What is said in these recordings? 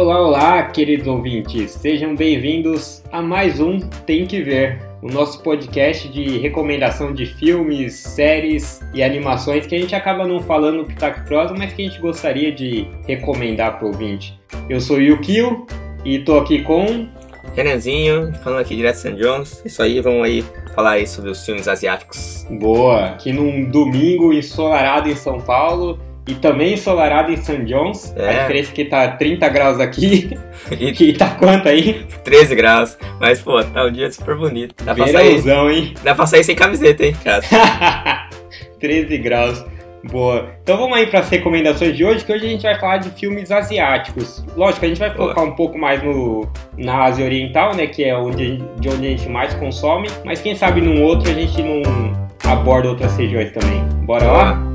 Olá, olá, queridos ouvintes. Sejam bem-vindos a mais um Tem que Ver, o nosso podcast de recomendação de filmes, séries e animações que a gente acaba não falando no Pitaco Prosa, mas que a gente gostaria de recomendar para o ouvinte. Eu sou o Yukio e tô aqui com Renanzinho, falando aqui direto de St. John's. Isso aí, vamos aí falar aí sobre os filmes asiáticos. Boa, aqui num domingo ensolarado em São Paulo e também ensolarado em St. John's. É. A diferença é que tá 30 graus aqui E e tá quanto aí? 13 graus. Mas, pô, tá um dia super bonito. Dá pra sair, hein? dá pra sair sem camiseta, hein, cara? 13 graus. Boa. Então vamos aí para as recomendações de hoje, que hoje a gente vai falar de filmes asiáticos. Lógico, a gente vai Boa. focar um pouco mais no, na Ásia Oriental, né? Que é onde, de onde a gente mais consome. Mas quem sabe num outro a gente não aborda outras regiões também. Bora lá?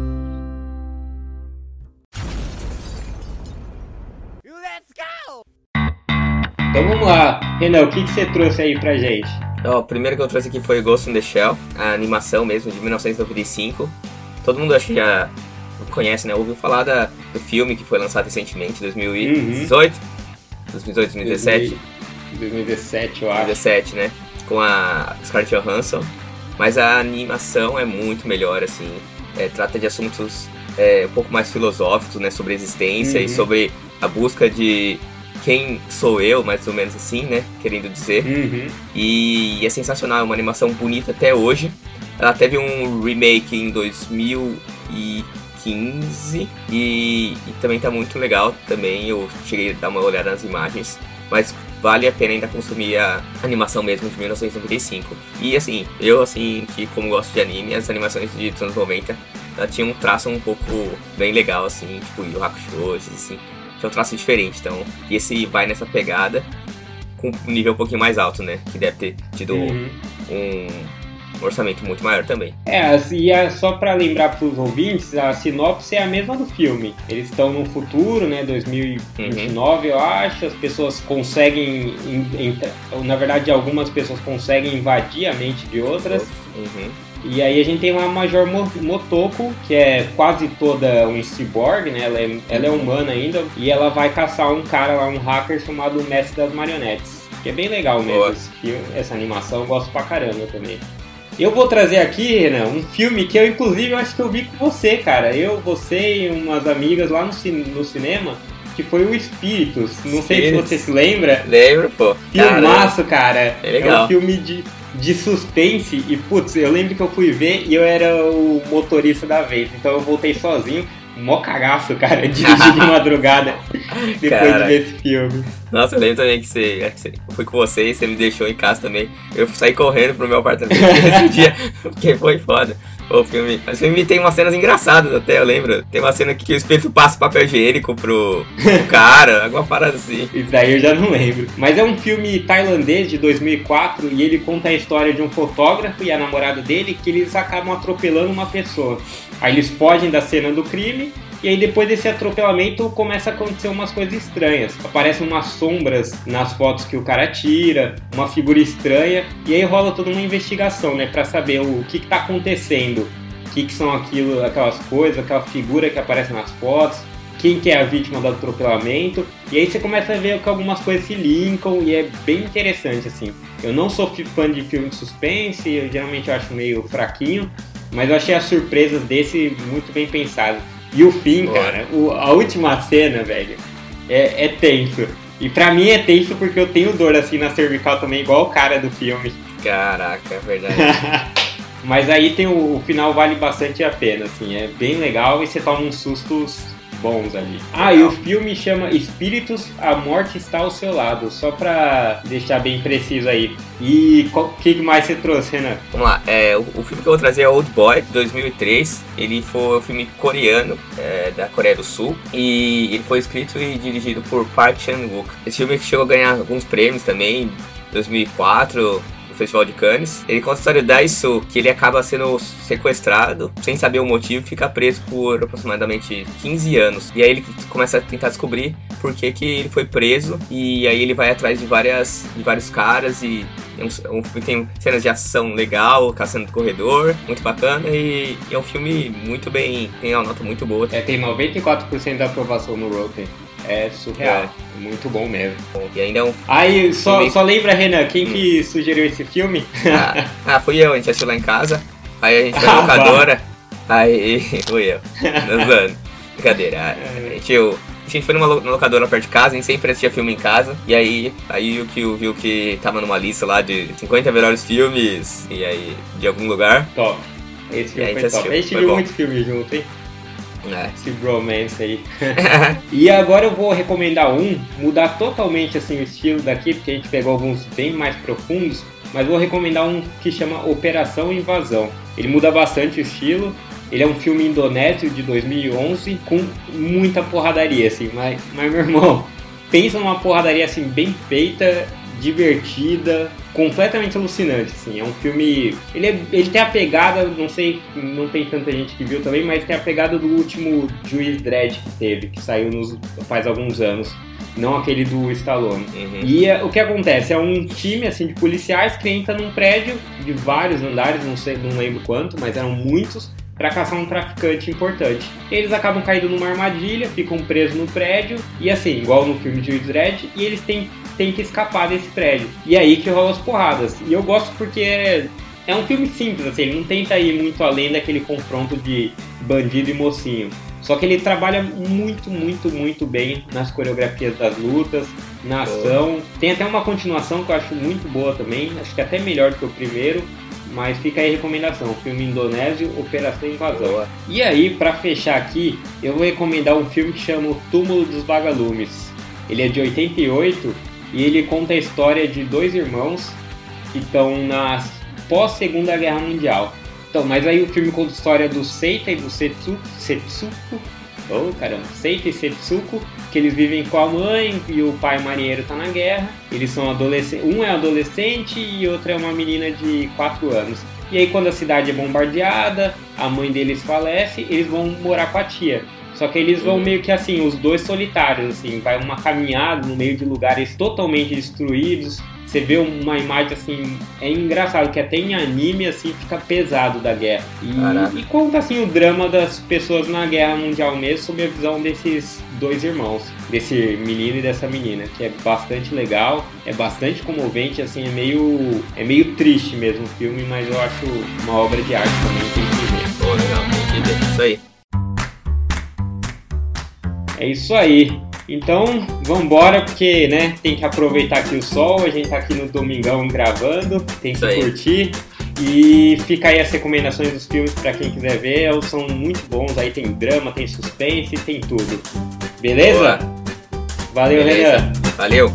Então vamos lá. Renan, o que, que você trouxe aí pra gente? Ó, o primeiro que eu trouxe aqui foi Ghost in the Shell, a animação mesmo, de 1995. Todo mundo acho que já conhece, né? Ouviu falar da, do filme que foi lançado recentemente, 2018. 2018, 2017. 2017, eu acho. 2017, né? Com a Scarlett Johansson. Mas a animação é muito melhor, assim. É, trata de assuntos é, um pouco mais filosóficos, né? Sobre existência Uhum. e sobre a busca de quem sou eu, mais ou menos assim, né? Querendo dizer. Uhum. E é sensacional, é uma animação bonita até hoje. Ela teve um remake em 2015 e, e também tá muito legal também. Eu cheguei a dar uma olhada nas imagens, mas vale a pena ainda consumir a animação mesmo de 1995. E assim, eu assim, que como gosto de anime, as animações de anos 90, ela tinha um traço um pouco bem legal assim, tipo Yu Hakusho, assim. Tinha um traço diferente, então, esse vai nessa pegada com um nível um pouquinho mais alto, né? Que deve ter tido Uhum. um orçamento muito maior também. É, assim, e é só pra lembrar pros ouvintes, a sinopse é a mesma do filme. Eles estão no futuro, né, 2029, eu acho. As pessoas conseguem, na verdade, algumas pessoas conseguem invadir a mente de outras. Uhum. E aí a gente tem lá a Major Mo- Motoko, que é quase toda um cyborg, né? Ela é, ela é humana ainda. E ela vai caçar um cara lá, um hacker chamado Mestre das Marionetes. Que é bem legal mesmo esse filme, essa animação, eu gosto pra caramba também. Eu vou trazer aqui, Renan, um filme que eu inclusive eu acho que eu vi com você, cara. Eu, você e umas amigas lá no, cin- no cinema, que foi o Espíritos. Não sei se Espíritos. você se lembra. Lembro, pô. Cara, Filmaço, cara. é legal. um filme de, de suspense. E, putz, eu lembro que eu fui ver e eu era o motorista da vez. Então eu voltei sozinho. Mó cagaço, cara, dirigir de madrugada depois Cara. de ver esse filme. Nossa, eu lembro também que você, é fui com você e você me deixou em casa também. Eu saí correndo pro meu apartamento esse dia, porque foi foda. O filme, o filme tem umas cenas engraçadas até, eu lembro. Tem uma cena que o espírito passa papel higiênico pro, pro cara, alguma parada assim. Isso daí eu já não lembro. Mas é um filme tailandês de 2004 e ele conta a história de um fotógrafo e a namorada dele que eles acabam atropelando uma pessoa. Aí eles fogem da cena do crime e aí depois desse atropelamento começa a acontecer umas coisas estranhas. Aparecem umas sombras nas fotos que o cara tira, uma figura estranha e aí rola toda uma investigação, né, Pra saber o que que tá acontecendo. O que, que são aquilo, aquelas coisas, aquela figura que aparece nas fotos, quem que é a vítima do atropelamento. E aí você começa a ver que algumas coisas se linkam e é bem interessante, assim. Eu não sou fã de filme de suspense, eu geralmente acho meio fraquinho, mas eu achei as surpresas desse muito bem pensadas. E o fim, Boa. cara, o- a última cena, velho, é, é tenso. E pra mim é tenso porque eu tenho dor assim na cervical também, igual o cara do filme. Caraca, é verdade. Mas aí tem o, o final vale bastante a pena, assim, é bem legal e você toma uns sustos bons ali. Ah, e o filme chama Espíritos, a Morte está ao seu lado, só pra deixar bem preciso aí. E o que mais você trouxe, Renan? Vamos lá, é, o, o filme que eu vou trazer é Old Boy, de 2003. Ele foi um filme coreano, é, da Coreia do Sul. E ele foi escrito e dirigido por Park Chan-wook. Esse filme chegou a ganhar alguns prêmios também, em 2004, no Festival de Cannes. Ele conta a história da Isu, que ele acaba sendo sequestrado, sem saber o motivo, fica preso por aproximadamente 15 anos. E aí ele começa a tentar descobrir por que, que ele foi preso. E aí ele vai atrás de, várias, de vários caras e é um, um filme tem cenas de ação legal, caçando do corredor, muito bacana e, e é um filme muito bem, tem uma nota muito boa. É, tem 94% da aprovação no Rotten. É surreal. É. Muito bom mesmo. E ainda é um. Aí, só, filme... só lembra, Renan, quem hum. que sugeriu esse filme? Ah, ah, fui eu, a gente assistiu lá em casa. Aí a gente foi na locadora. Aí fui eu. Dançando. Brincadeira. É. A gente, eu, a gente foi numa locadora perto de casa, a gente sempre assistia filme em casa. E aí, aí o que viu que tava numa lista lá de 50 melhores filmes. E aí, de algum lugar. Top. Esse filme foi top. A gente viu muito filme junto, hein? É. Esse bromance aí. e agora eu vou recomendar um, mudar totalmente assim o estilo daqui, porque a gente pegou alguns bem mais profundos, mas vou recomendar um que chama Operação Invasão. Ele muda bastante o estilo, ele é um filme indonésio de 2011 com muita porradaria, assim, mas, mas meu irmão, pensa numa porradaria assim bem feita, divertida, completamente alucinante, assim. É um filme. Ele, é, ele tem a pegada, não sei, não tem tanta gente que viu também, mas tem a pegada do último Juiz Dredd que teve, que saiu nos, faz alguns anos. Não aquele do Stallone. Uhum. E é, o que acontece? É um time assim de policiais que entra num prédio de vários andares, não sei, não lembro quanto, mas eram muitos para caçar um traficante importante. Eles acabam caindo numa armadilha, ficam presos no prédio e assim, igual no filme de Dredd, e eles têm, têm que escapar desse prédio. E é aí que rola as porradas. E eu gosto porque é, é um filme simples, assim, ele não tenta ir muito além daquele confronto de bandido e mocinho. Só que ele trabalha muito, muito, muito bem nas coreografias das lutas, na ação. Tem até uma continuação que eu acho muito boa também, acho que até melhor do que o primeiro. Mas fica aí a recomendação, filme indonésio, Operação Invasão. E aí, para fechar aqui, eu vou recomendar um filme que chama O Túmulo dos Vagalumes. Ele é de 88 e ele conta a história de dois irmãos que estão na pós-segunda guerra mundial. Então, mas aí o filme conta a história do Seita e do Setsuko, Setsuko oh caramba, Seita e Setsuko, que eles vivem com a mãe e o pai marinheiro tá na guerra. Eles são adolescentes, um é adolescente e outro é uma menina de 4 anos. E aí quando a cidade é bombardeada, a mãe deles falece, eles vão morar com a tia. Só que eles vão meio que assim, os dois solitários, assim, vai uma caminhada no meio de lugares totalmente destruídos, você vê uma imagem assim, é engraçado que até em anime assim fica pesado da guerra. E, e, conta assim o drama das pessoas na guerra mundial mesmo, sob a visão desses dois irmãos, desse menino e dessa menina, que é bastante legal, é bastante comovente, assim, é meio é meio triste mesmo o filme, mas eu acho uma obra de arte também tem que ver. Pô, legal, tem que ver. Isso aí. É isso aí. Então, vambora, porque, né, tem que aproveitar aqui o sol, a gente tá aqui no domingão gravando, tem que curtir. E fica aí as recomendações dos filmes para quem quiser ver, eles são muito bons, aí tem drama, tem suspense, tem tudo. Beleza? Beleza. Valeu, Beleza. Renan. Valeu.